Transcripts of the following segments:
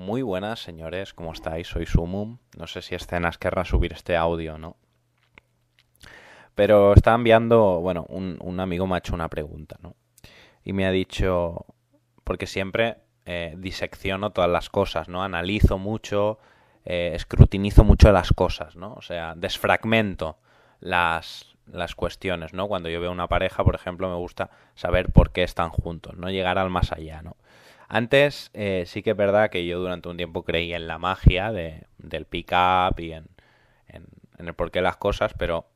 Muy buenas, señores, ¿cómo estáis? Soy Sumum. No sé si Escenas querrá subir este audio, ¿no? Pero está enviando, bueno, un, un, amigo me ha hecho una pregunta, ¿no? Y me ha dicho, porque siempre eh, disecciono todas las cosas, ¿no? Analizo mucho, eh, escrutinizo mucho las cosas, ¿no? O sea, desfragmento las, las cuestiones, ¿no? Cuando yo veo una pareja, por ejemplo, me gusta saber por qué están juntos, no llegar al más allá, ¿no? Antes eh, sí que es verdad que yo durante un tiempo creí en la magia de, del pick-up y en, en, el porqué de las cosas, pero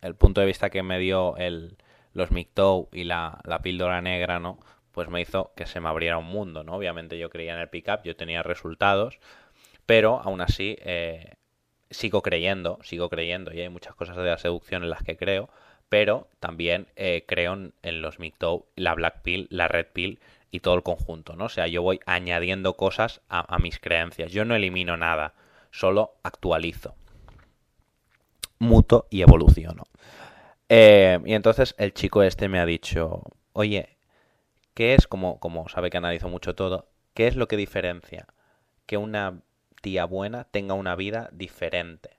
el punto de vista que me dio el, los MGTOW y la, la píldora negra, ¿no? Pues me hizo que se me abriera un mundo, ¿no? Obviamente yo creía en el pick-up, yo tenía resultados, pero aún así eh, sigo creyendo, sigo creyendo, y hay muchas cosas de la seducción en las que creo, pero también eh, creo en, en los MGTOW, la Black Pill, la Red Pill y todo el conjunto, ¿no? O sea, yo voy añadiendo cosas a, mis creencias. Yo no elimino nada, solo actualizo. Muto y evoluciono. Eh, y entonces el chico este me ha dicho, oye, ¿qué es, como, como sabe que analizo mucho todo, qué es lo que diferencia que una tía buena tenga una vida diferente?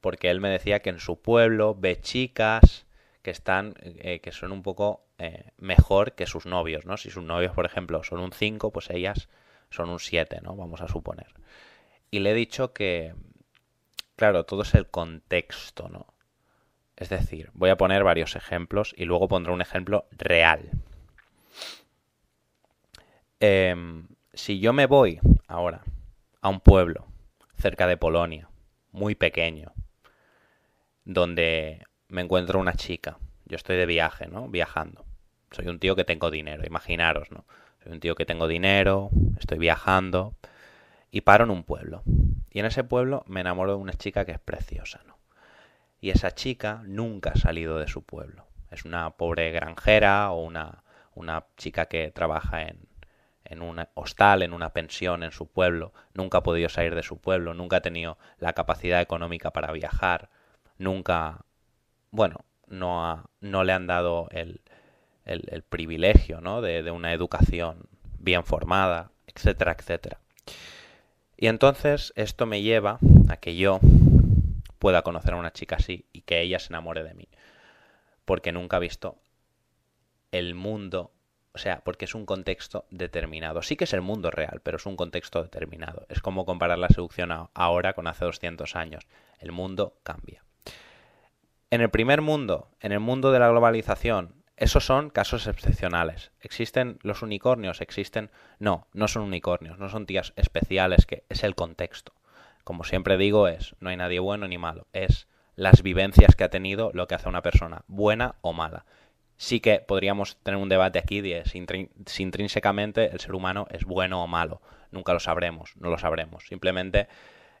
Porque él me decía que en su pueblo ve chicas que están, eh, que son un poco eh, mejor que sus novios, ¿no? Si sus novios, por ejemplo, son un 5, pues ellas son un 7, ¿no? Vamos a suponer. Y le he dicho que, claro, todo es el contexto, ¿no? Es decir, voy a poner varios ejemplos y luego pondré un ejemplo real. Eh, si yo me voy ahora a un pueblo cerca de Polonia, muy pequeño, donde me encuentro una chica, yo estoy de viaje, ¿no? Viajando. Soy un tío que tengo dinero, imaginaros, ¿no? Soy un tío que tengo dinero, estoy viajando y paro en un pueblo. Y en ese pueblo me enamoro de una chica que es preciosa, ¿no? Y esa chica nunca ha salido de su pueblo. Es una pobre granjera o una, una chica que trabaja en, en un hostal, en una pensión en su pueblo. Nunca ha podido salir de su pueblo, nunca ha tenido la capacidad económica para viajar, nunca, bueno, no, ha, no le han dado el, privilegio de, de una educación bien formada, etcétera, etcétera. Y entonces esto me lleva a que yo pueda conocer a una chica así y que ella se enamore de mí. Porque nunca ha visto el mundo, o sea, porque es un contexto determinado. Sí que es el mundo real, pero es un contexto determinado. Es como comparar la seducción ahora con hace 200 años. El mundo cambia. En el primer mundo, en el mundo de la globalización, esos son casos excepcionales. ¿Existen los unicornios? ¿Existen? No, no son unicornios, no son tías especiales, que es el contexto como siempre digo, es, no hay nadie bueno ni malo, es las vivencias que ha tenido lo que hace una persona, buena o mala. Sí que podríamos tener un debate aquí de si, intrínsecamente el ser humano es bueno o malo. Nunca lo sabremos, no lo sabremos. Simplemente,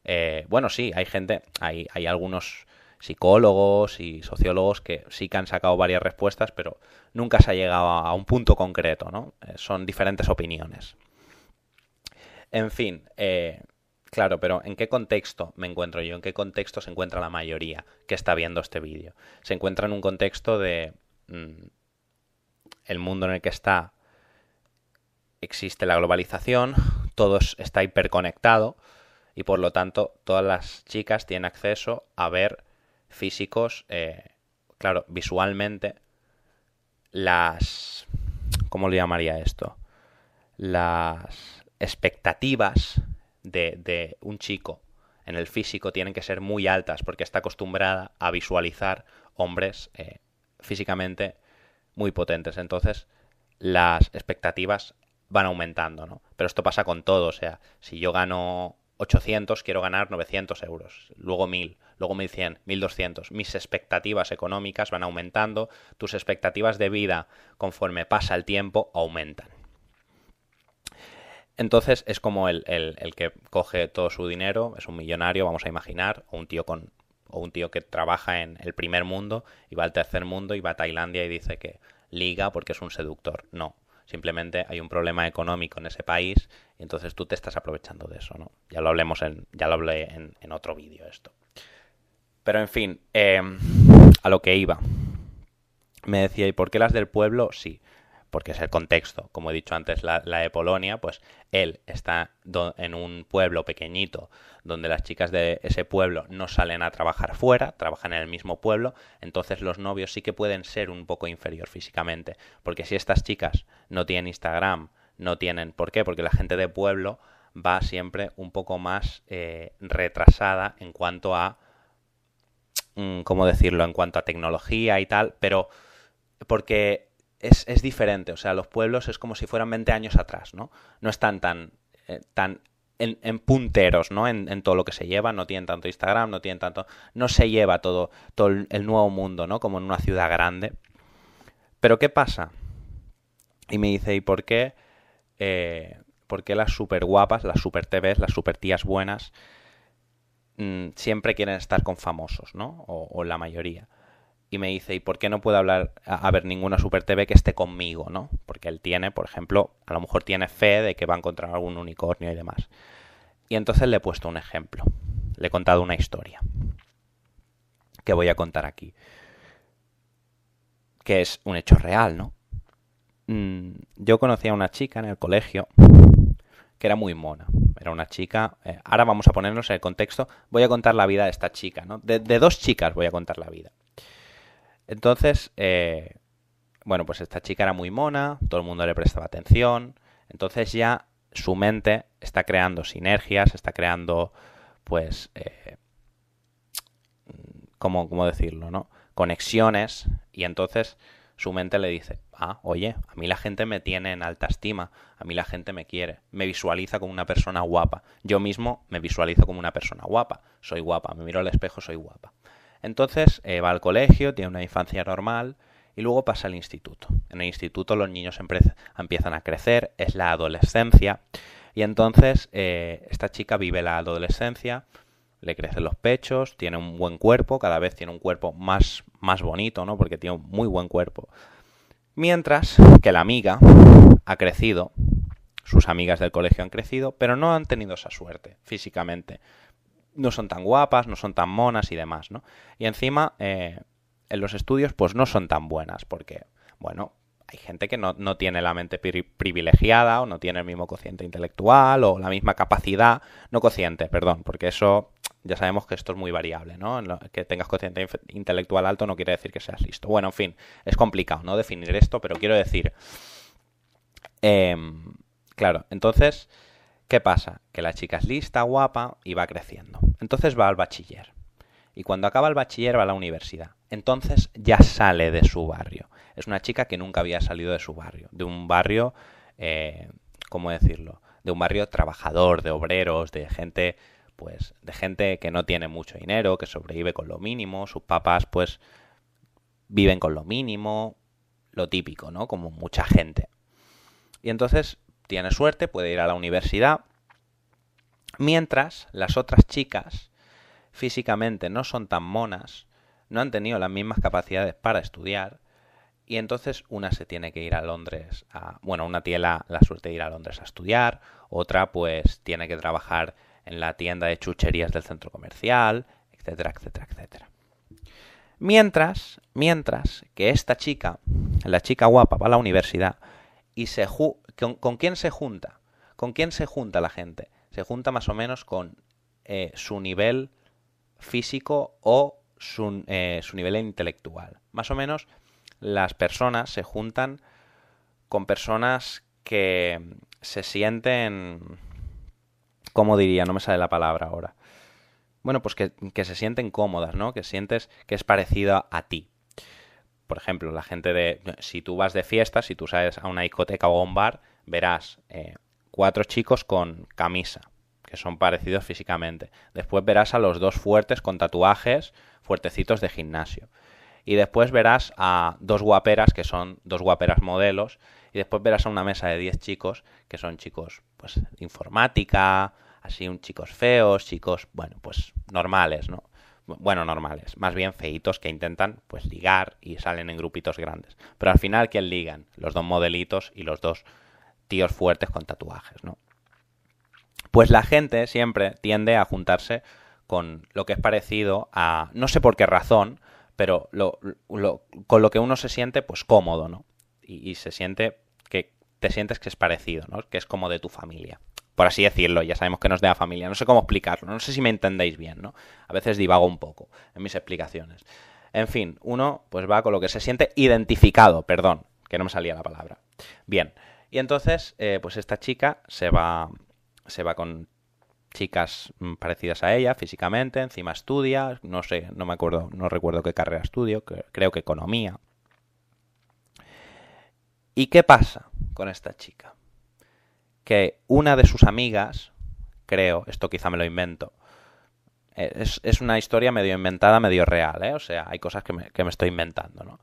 eh, bueno, sí, hay gente, hay, hay algunos psicólogos y sociólogos que sí que han sacado varias respuestas, pero nunca se ha llegado a un punto concreto, ¿no? Eh, son diferentes opiniones. En fin, eh, Claro, pero ¿en qué contexto me encuentro yo? ¿En qué contexto se encuentra la mayoría que está viendo este vídeo? Se encuentra en un contexto de mmm, el mundo en el que está existe la globalización, todo está hiperconectado y por lo tanto todas las chicas tienen acceso a ver físicos, eh, claro, visualmente las... ¿Cómo le llamaría esto? Las expectativas de, de un chico en el físico tienen que ser muy altas porque está acostumbrada a visualizar hombres eh, físicamente muy potentes. Entonces, las expectativas van aumentando, ¿no? Pero esto pasa con todo, o sea, si yo gano 800, quiero ganar 900 euros, luego 1000, luego 1100, 1200. Mis expectativas económicas van aumentando, tus expectativas de vida, conforme pasa el tiempo, aumentan. Entonces es como el, el, el, que coge todo su dinero, es un millonario, vamos a imaginar, o un tío con o un tío que trabaja en el primer mundo y va al tercer mundo y va a Tailandia y dice que liga porque es un seductor. No, simplemente hay un problema económico en ese país y entonces tú te estás aprovechando de eso, ¿no? Ya lo hablemos en, ya lo hablé en, en otro vídeo esto. Pero en fin, eh, a lo que iba. Me decía, ¿y por qué las del pueblo? Sí. Porque es el contexto. Como he dicho antes, la, de Polonia, pues él está en un pueblo pequeñito donde las chicas de ese pueblo no salen a trabajar fuera, trabajan en el mismo pueblo, entonces los novios sí que pueden ser un poco inferior físicamente, porque si estas chicas no tienen Instagram, no tienen, ¿por qué? Porque la gente de pueblo va siempre un poco más eh, retrasada en cuanto a, mm, ¿cómo decirlo?, en cuanto a tecnología y tal, pero porque es, es, diferente. O sea, los pueblos es como si fueran 20 años atrás, ¿no? No están tan, eh, tan en, punteros, ¿no? En, todo lo que se lleva, no tienen tanto Instagram, no tienen tanto... No se lleva todo, todo el nuevo mundo, ¿no? Como en una ciudad grande. Pero ¿qué pasa? Y me dice, ¿y por qué? Eh, ¿Por qué las super guapas, las super TVs, las super tías buenas, mm, siempre quieren estar con famosos, ¿no? O la mayoría y me dice, ¿y por qué no puede hablar, a, ver ninguna Super TV que esté conmigo, ¿no? Porque él tiene, por ejemplo, a lo mejor tiene fe de que va a encontrar algún unicornio y demás. Y entonces le he puesto un ejemplo. Le he contado una historia. Que voy a contar aquí. Que es un hecho real, ¿no? Mm, yo conocí a una chica en el colegio que era muy mona. Era una chica. Eh, ahora vamos a ponernos en el contexto. Voy a contar la vida de esta chica, ¿no? de dos chicas voy a contar la vida. Entonces, eh, bueno, pues esta chica era muy mona, todo el mundo le prestaba atención, entonces ya su mente está creando sinergias, está creando, pues, eh, ¿cómo, ¿cómo decirlo, no? Conexiones, y entonces su mente le dice, ah, oye, a mí la gente me tiene en alta estima, a mí la gente me quiere, me visualiza como una persona guapa, yo mismo me visualizo como una persona guapa, soy guapa, me miro al espejo, soy guapa. Entonces eh, va al colegio, tiene una infancia normal y luego pasa al instituto. En el instituto los niños empiezan a crecer, es la adolescencia y entonces eh, esta chica vive la adolescencia, le crecen los pechos, tiene un buen cuerpo, cada vez tiene un cuerpo más, más bonito, ¿no? Porque tiene un muy buen cuerpo. Mientras que la amiga ha crecido, sus amigas del colegio han crecido, pero no han tenido esa suerte físicamente no son tan guapas, no son tan monas y demás, ¿no? Y encima, eh, en los estudios, pues no son tan buenas, porque, bueno, hay gente que no, tiene la mente privilegiada o no tiene el mismo cociente intelectual o la misma capacidad, no cociente, perdón, porque eso ya sabemos que esto es muy variable, ¿no? que tengas cociente intelectual alto no quiere decir que seas listo. Bueno, en fin, es complicado, ¿no? Definir esto, pero quiero decir... Em, claro, entonces ¿Qué pasa? Que la chica es lista, guapa y va creciendo. Entonces va al bachiller. Y cuando acaba el bachiller va a la universidad. Entonces ya sale de su barrio. Es una chica que nunca había salido de su barrio. De un barrio, eh, ¿cómo decirlo? De un barrio trabajador, de obreros, de gente, pues, de gente que no tiene mucho dinero, que sobrevive con lo mínimo. Sus papás, pues, viven con lo mínimo. Lo típico, ¿no? Como mucha gente. Y entonces tiene suerte, puede ir a la universidad, mientras las otras chicas físicamente no son tan monas, no han tenido las mismas capacidades para estudiar, y entonces una se tiene que ir a Londres, a, bueno, una tiene la, suerte de ir a Londres a estudiar, otra pues tiene que trabajar en la tienda de chucherías del centro comercial, etcétera, etcétera, etcétera. Mientras, mientras que esta chica, la chica guapa, va a la universidad y se, ¿Con, quién se junta? ¿Con quién se junta la gente? Se junta más o menos con eh, su nivel físico o su, eh, su nivel intelectual. Más o menos las personas se juntan con personas que se sienten... ¿Cómo diría? No me sale la palabra ahora. Bueno, pues que, que se sienten cómodas, ¿no? Que sientes que es parecido a ti por ejemplo, la gente de... Si tú vas de fiesta, si tú sales a una discoteca o a un bar, verás eh, cuatro chicos con camisa, que son parecidos físicamente. Después verás a los dos fuertes con tatuajes, fuertecitos de gimnasio. Y después verás a dos guaperas, que son dos guaperas modelos. Y después verás a una mesa de diez chicos, que son chicos, pues, informática, así, un chicos feos, chicos, bueno, pues, normales, ¿no? bueno, normales, más bien feitos que intentan pues ligar y salen en grupitos grandes. Pero al final, ¿quién ligan? Los dos modelitos y los dos fuertes con tatuajes, ¿no? Pues la gente siempre tiende a juntarse con lo que es parecido a, no sé por qué razón, pero con lo que uno se siente pues cómodo, ¿no? Y, y, se siente te sientes que es parecido, ¿no? Que es como de tu familia. Por así decirlo, ya sabemos que no es de la familia. No sé cómo explicarlo, no sé si me entendéis bien, ¿no? A veces divago un poco en mis explicaciones. En fin, uno pues va con lo que se siente identificado, perdón, que no me salía la palabra. Bien, y entonces, eh, pues esta chica se va, se va con chicas mm, parecidas a ella físicamente, encima estudia, no sé, no me acuerdo, no recuerdo qué carrera estudio, creo que economía. ¿Y qué pasa con esta chica? Que una de sus amigas, creo, esto quizá me lo invento, eh, es, una historia medio inventada, medio real, ¿eh? O sea, hay cosas que me, que me estoy inventando, ¿no?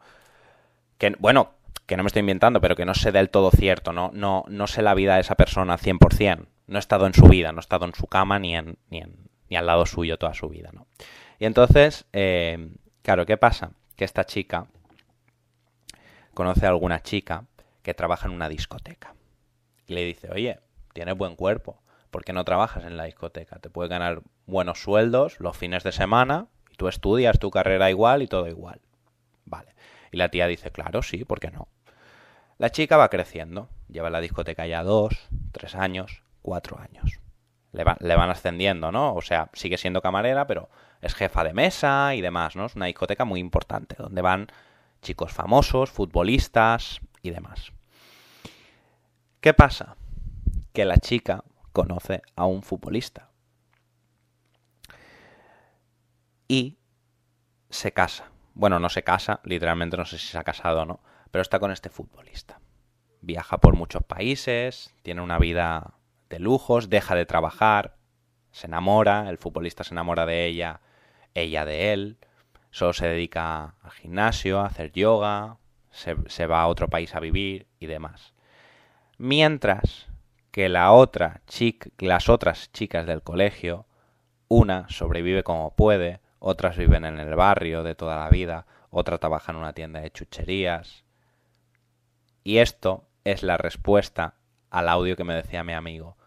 Que, bueno, que no me estoy inventando, pero que no sé del todo cierto, no, no, no sé la vida de esa persona 100%. No he estado en su vida, no he estado en su cama ni, en, ni, en, ni al lado suyo toda su vida, ¿no? Y entonces, eh, claro, ¿qué pasa? Que esta chica conoce a alguna chica que trabaja en una discoteca. Y le dice, oye, tienes buen cuerpo, ¿por qué no trabajas en la discoteca? Te puedes ganar buenos sueldos los fines de semana y tú estudias tu carrera igual y todo igual. Vale. Y la tía dice, claro, sí, ¿por qué no? La chica va creciendo, lleva la discoteca ya dos, tres años, cuatro años. Le, le, van ascendiendo, ¿no? O sea, sigue siendo camarera, pero es jefa de mesa y demás, ¿no? Es una discoteca muy importante, donde van chicos famosos, futbolistas y demás. ¿Qué pasa? Que la chica conoce a un futbolista. Y se casa. Bueno, no se casa, literalmente no sé si se ha casado o no, pero está con este futbolista. Viaja por muchos países, tiene una vida de lujos, deja de trabajar, se enamora, el futbolista se enamora de ella, ella de él, solo se dedica al gimnasio, a hacer yoga, se, va a otro país a vivir y demás. Mientras que la otra chica, las otras chicas del colegio, una sobrevive como puede, otras viven en el barrio de toda la vida, otra trabaja en una tienda de chucherías, y esto es la respuesta al audio que me decía mi amigo.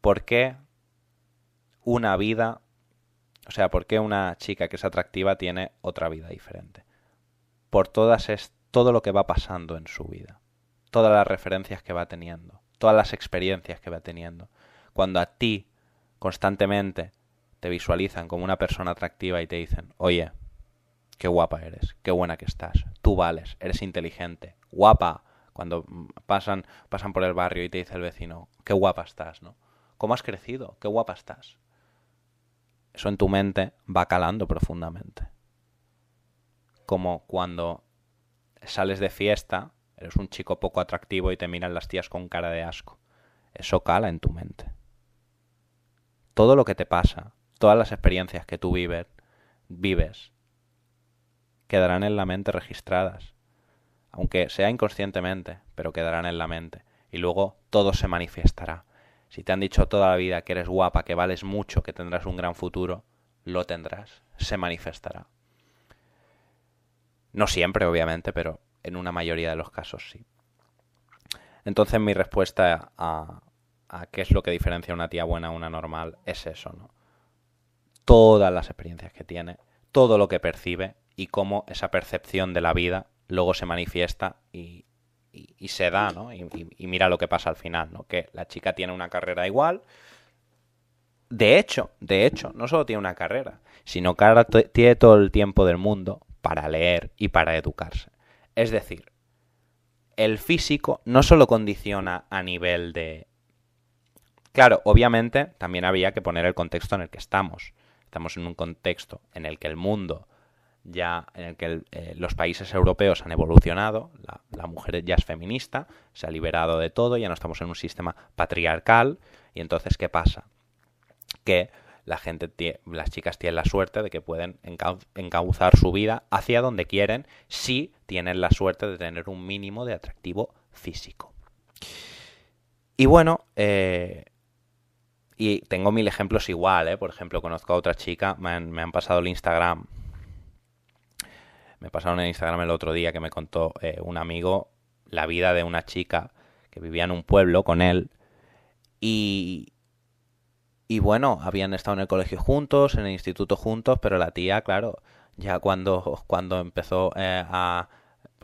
¿Por qué una vida, o sea, por qué una chica que es atractiva tiene otra vida diferente? Por todas es todo lo que va pasando en su vida, todas las referencias que va teniendo, todas las experiencias que va teniendo. Cuando a ti constantemente te visualizan como una persona atractiva y te dicen, oye, qué guapa eres, qué buena que estás, tú vales, eres inteligente, guapa, cuando pasan, pasan por el barrio y te dice el vecino, qué guapa estás, ¿no? ¿Cómo has crecido? Qué guapa estás. Eso en tu mente va calando profundamente. Como cuando sales de fiesta, eres un chico poco atractivo y te miran las tías con cara de asco. Eso cala en tu mente. Todo lo que te pasa, todas las experiencias que tú vives, vives, quedarán en la mente registradas aunque sea inconscientemente, pero quedarán en la mente, y luego todo se manifestará. Si te han dicho toda la vida que eres guapa, que vales mucho, que tendrás un gran futuro, lo tendrás, se manifestará. No siempre, obviamente, pero en una mayoría de los casos sí. Entonces mi respuesta a, a qué es lo que diferencia una tía buena a una normal es eso, ¿no? Todas las experiencias que tiene, todo lo que percibe y cómo esa percepción de la vida luego se manifiesta y, se da, ¿no? Y, mira lo que pasa al final, ¿no? Que la chica tiene una carrera igual. De hecho, de hecho, no solo tiene una carrera, sino que ahora tiene todo el tiempo del mundo para leer y para educarse. Es decir, el físico no solo condiciona a nivel de... Claro, obviamente también había que poner el contexto en el que estamos. Estamos en un contexto en el que el mundo ya en el que eh, los países europeos han evolucionado, la, mujer ya es feminista, se ha liberado de todo, ya no estamos en un sistema patriarcal, y entonces ¿qué pasa? Que la gente, las chicas tienen la suerte de que pueden encauzar su vida hacia donde quieren si tienen la suerte de tener un mínimo de atractivo físico. Y bueno, eh, y tengo mil ejemplos igual, ¿eh? Por ejemplo, conozco a otra chica, me han, me han pasado el Instagram me pasaron en Instagram el otro día que me contó eh, un amigo la vida de una chica que vivía en un pueblo con él y, y bueno, habían estado en el colegio juntos, en el instituto juntos, pero la tía, claro, ya cuando, cuando empezó eh, a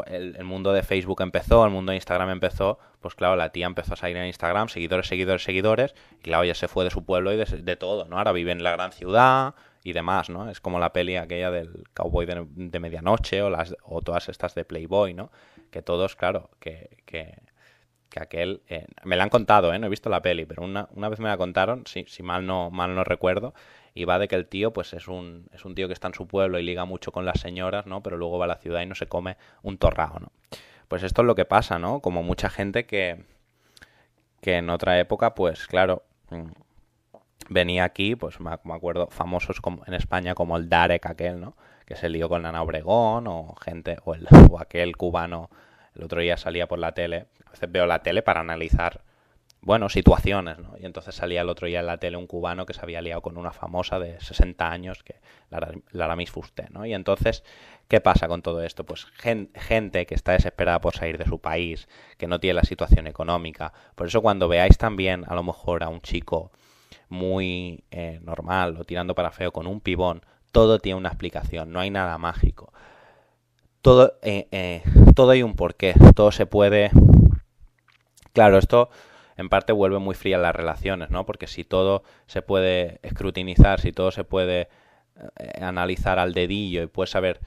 el, mundo de Facebook empezó, el mundo de Instagram empezó, pues claro, la tía empezó a salir en Instagram, seguidores, seguidores, seguidores, y claro, ya se fue de su pueblo y de, todo, ¿no? Ahora vive en la gran ciudad y demás, ¿no? Es como la peli aquella del cowboy de, medianoche o, las, o todas estas de Playboy, ¿no? Que todos, claro, que, que, que aquel... Eh, me la han contado, ¿eh? No he visto la peli, pero una, una vez me la contaron, si, si mal, no, mal no recuerdo, y va de que el tío pues es un, es un tío que está en su pueblo y liga mucho con las señoras, ¿no? Pero luego va a la ciudad y no se come un torrao, ¿no? Pues esto es lo que pasa, ¿no? Como mucha gente que, que en otra época, pues claro, mm, venía aquí, pues me acuerdo, famosos como en España como el Darek aquel, ¿no? Que se lió con Ana Obregón o gente, o, el, o aquel cubano, el otro día salía por la tele, a veces veo la tele para analizar bueno, situaciones, ¿no? Y entonces salía el otro día en la tele un cubano que se había liado con una famosa de 60 años, que la Miss Fuste, ¿no? Y entonces, ¿qué pasa con todo esto? Pues gente que está desesperada por salir de su país, que no tiene la situación económica. Por eso cuando veáis también a lo mejor a un chico muy eh, normal o tirando para feo con un pibón, todo tiene una explicación, no hay nada mágico. Todo, eh, eh, todo hay un porqué, todo se puede... Claro, esto en parte vuelve muy fría las relaciones, ¿no? Porque si todo se puede escrutinizar, si todo se puede eh, analizar al dedillo y puedes saber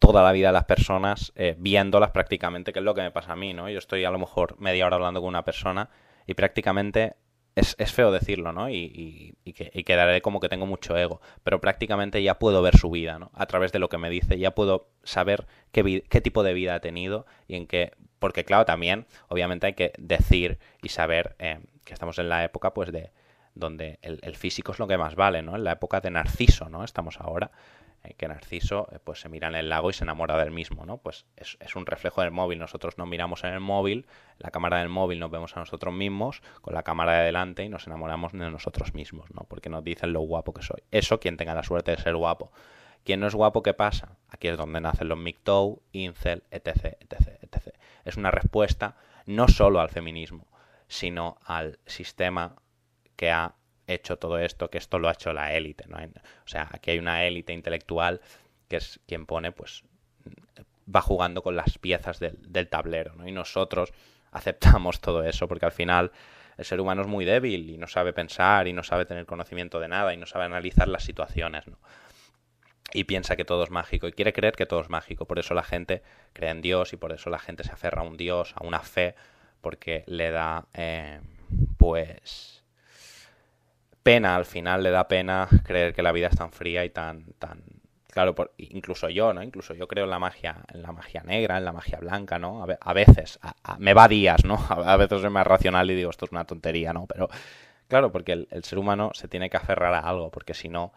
toda la vida de las personas eh, viéndolas prácticamente, que es lo que me pasa a mí, ¿no? Yo estoy a lo mejor media hora hablando con una persona y prácticamente es, feo decirlo, ¿no? Y, y, que, y, quedaré como que tengo mucho ego, pero prácticamente ya puedo ver su vida, ¿no? A través de lo que me dice, ya puedo saber qué tipo de vida ha tenido y en qué... Porque claro, también, obviamente hay que decir y saber eh, que estamos en la época, pues, de donde el, el, físico es lo que más vale, ¿no? En la época de Narciso, ¿no? Estamos ahora. Eh, que Narciso eh, pues se mira en el lago y se enamora del mismo, ¿no? Pues es, es, un reflejo del móvil. Nosotros nos miramos en el móvil, la cámara del móvil nos vemos a nosotros mismos, con la cámara de delante y nos enamoramos de nosotros mismos, ¿no? Porque nos dicen lo guapo que soy. Eso quien tenga la suerte de ser guapo. Quien no es guapo, ¿qué pasa? Aquí es donde nacen los MGTOW, Incel, etc, etc, etc. Es una respuesta no solo al feminismo, sino al sistema que ha hecho todo esto, que esto lo ha hecho la élite, ¿no? O sea, aquí hay una élite intelectual que es quien pone, pues, va jugando con las piezas del, del, tablero, ¿no? Y nosotros aceptamos todo eso porque al final el ser humano es muy débil y no sabe pensar y no sabe tener conocimiento de nada y no sabe analizar las situaciones, ¿no? Y piensa que todo es mágico y quiere creer que todo es mágico. Por eso la gente cree en Dios y por eso la gente se aferra a un Dios, a una fe, porque le da, eh, pues, pena, al final le da pena creer que la vida es tan fría y tan, tan, claro, por, incluso yo, ¿no? Incluso yo creo en la magia, en la magia negra, en la magia blanca, ¿no? A, veces, me va días, ¿no? A, veces soy más racional y digo, esto es una tontería, ¿no? Pero, claro, porque el, ser humano se tiene que aferrar a algo, porque si no,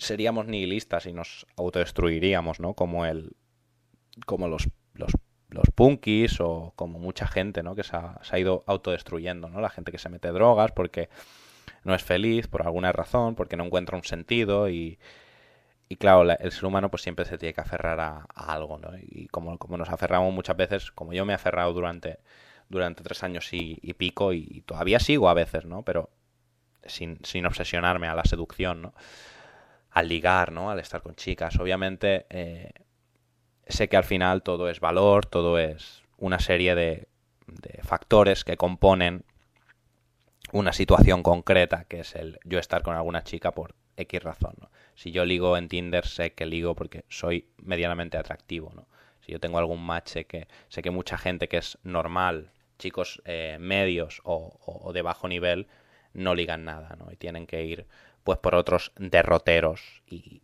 seríamos nihilistas y nos autodestruiríamos, ¿no? Como el, como los, los, los punkis o como mucha gente, ¿no? Que se ha, se ha ido autodestruyendo, ¿no? La gente que se mete drogas porque no es feliz por alguna razón, porque no encuentra un sentido y, y claro, el ser humano pues siempre se tiene que aferrar a, algo, ¿no? Y como, como, nos aferramos muchas veces, como yo me he aferrado durante, durante tres años y, pico y, todavía sigo a veces, ¿no? Pero sin, sin, obsesionarme a la seducción, ¿no? Al ligar, ¿no? Al estar con chicas. Obviamente eh, sé que al final todo es valor, todo es una serie de, de factores que componen una situación concreta, que es el yo estar con alguna chica por X razón. Si yo ligo en Tinder, sé que ligo porque soy medianamente atractivo. ¿no? Si yo tengo algún match, sé que, sé que mucha gente que es normal, chicos eh, medios o, o, de bajo nivel, no ligan nada, ¿no? Y tienen que ir pues por otros derroteros y,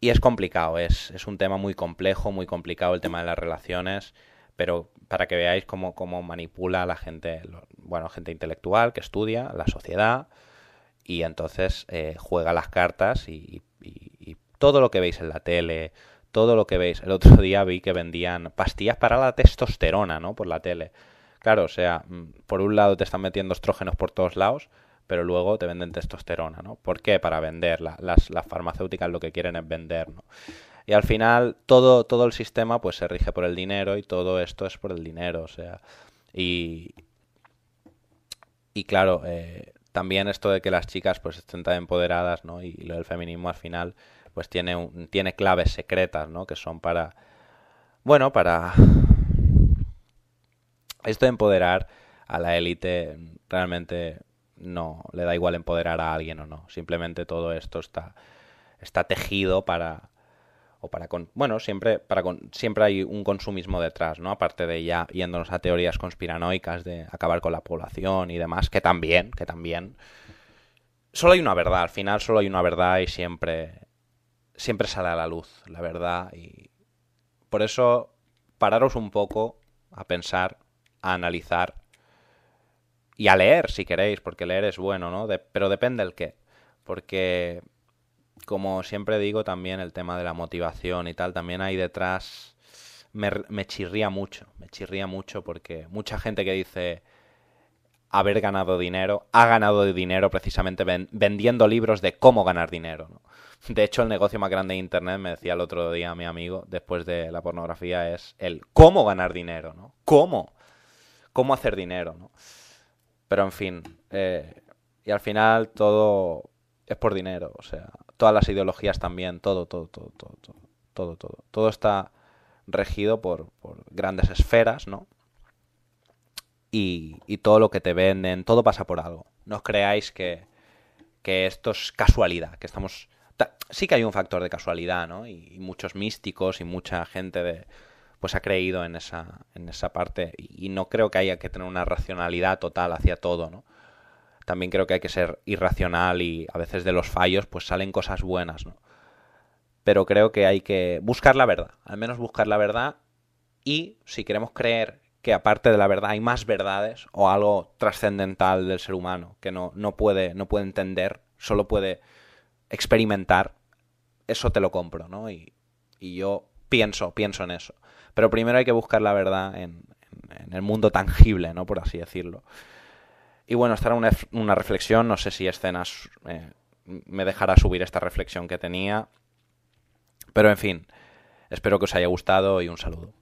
y es complicado, es, es un tema muy complejo, muy complicado el tema de las relaciones pero para que veáis cómo, cómo manipula la gente, bueno, gente intelectual que estudia la sociedad y entonces eh, juega las cartas y, y, todo lo que veis en la tele, todo lo que veis. El otro día vi que vendían pastillas para la testosterona, ¿no? Por la tele. Claro, o sea, mm, por un lado te están metiendo estrógenos por todos lados, pero luego te venden testosterona, ¿no? ¿Por qué? Para vender. las, las farmacéuticas lo que quieren es vender, ¿no? Y al final todo, todo el sistema pues se rige por el dinero y todo esto es por el dinero. O sea, y, y claro, eh, también esto de que las chicas pues estén tan empoderadas, ¿no? Y lo del feminismo al final pues tiene, un, tiene claves secretas, ¿no? Que son para bueno, para esto de empoderar a la élite realmente no le da igual empoderar a alguien o no. Simplemente todo esto está, está tejido para o para con, bueno siempre para con, siempre hay un consumismo detrás no aparte de ya yéndonos a teorías conspiranoicas de acabar con la población y demás que también que también solo hay una verdad. Al final solo hay una verdad y siempre siempre sale a la luz la verdad. Y por eso pararos un poco a pensar a analizar y a leer si queréis, porque leer es bueno, ¿no? pero depende el qué. Porque, como siempre digo, también el tema de la motivación y tal, también hay detrás... Me, chirría mucho, me chirría mucho porque mucha gente que dice haber ganado dinero, ha ganado dinero precisamente vendiendo libros de cómo ganar dinero. ¿no? De hecho, el negocio más grande de Internet, me decía el otro día mi amigo, después de la pornografía, es el cómo ganar dinero, ¿no? ¿Cómo? ¿Cómo hacer dinero, ¿no? Pero en fin, eh, y al final todo es por dinero, o sea, todas las ideologías también, todo, todo, todo, todo, todo, todo, todo. Todo está regido por, por grandes esferas, ¿no? Y, y, todo lo que te venden, todo pasa por algo. No os creáis que, que esto es casualidad, que estamos... Sí que hay un factor de casualidad, ¿no? Y, y muchos místicos y mucha gente de, pues ha creído en esa, en esa parte y, no creo que haya que tener una racionalidad total hacia todo, ¿no? También creo que hay que ser irracional y a veces de los fallos pues salen cosas buenas, ¿no? Pero creo que hay que buscar la verdad, al menos buscar la verdad y si queremos creer que aparte de la verdad hay más verdades o algo trascendental del ser humano que no, no, puede, no puede entender, solo puede experimentar, eso te lo compro, ¿no? Y, y yo pienso, pienso en eso. Pero primero hay que buscar la verdad en, el mundo tangible, ¿no? Por así decirlo. Y bueno, esta era una, una reflexión, no sé si escenas eh, me dejará subir esta reflexión que tenía. Pero en fin, espero que os haya gustado y un saludo.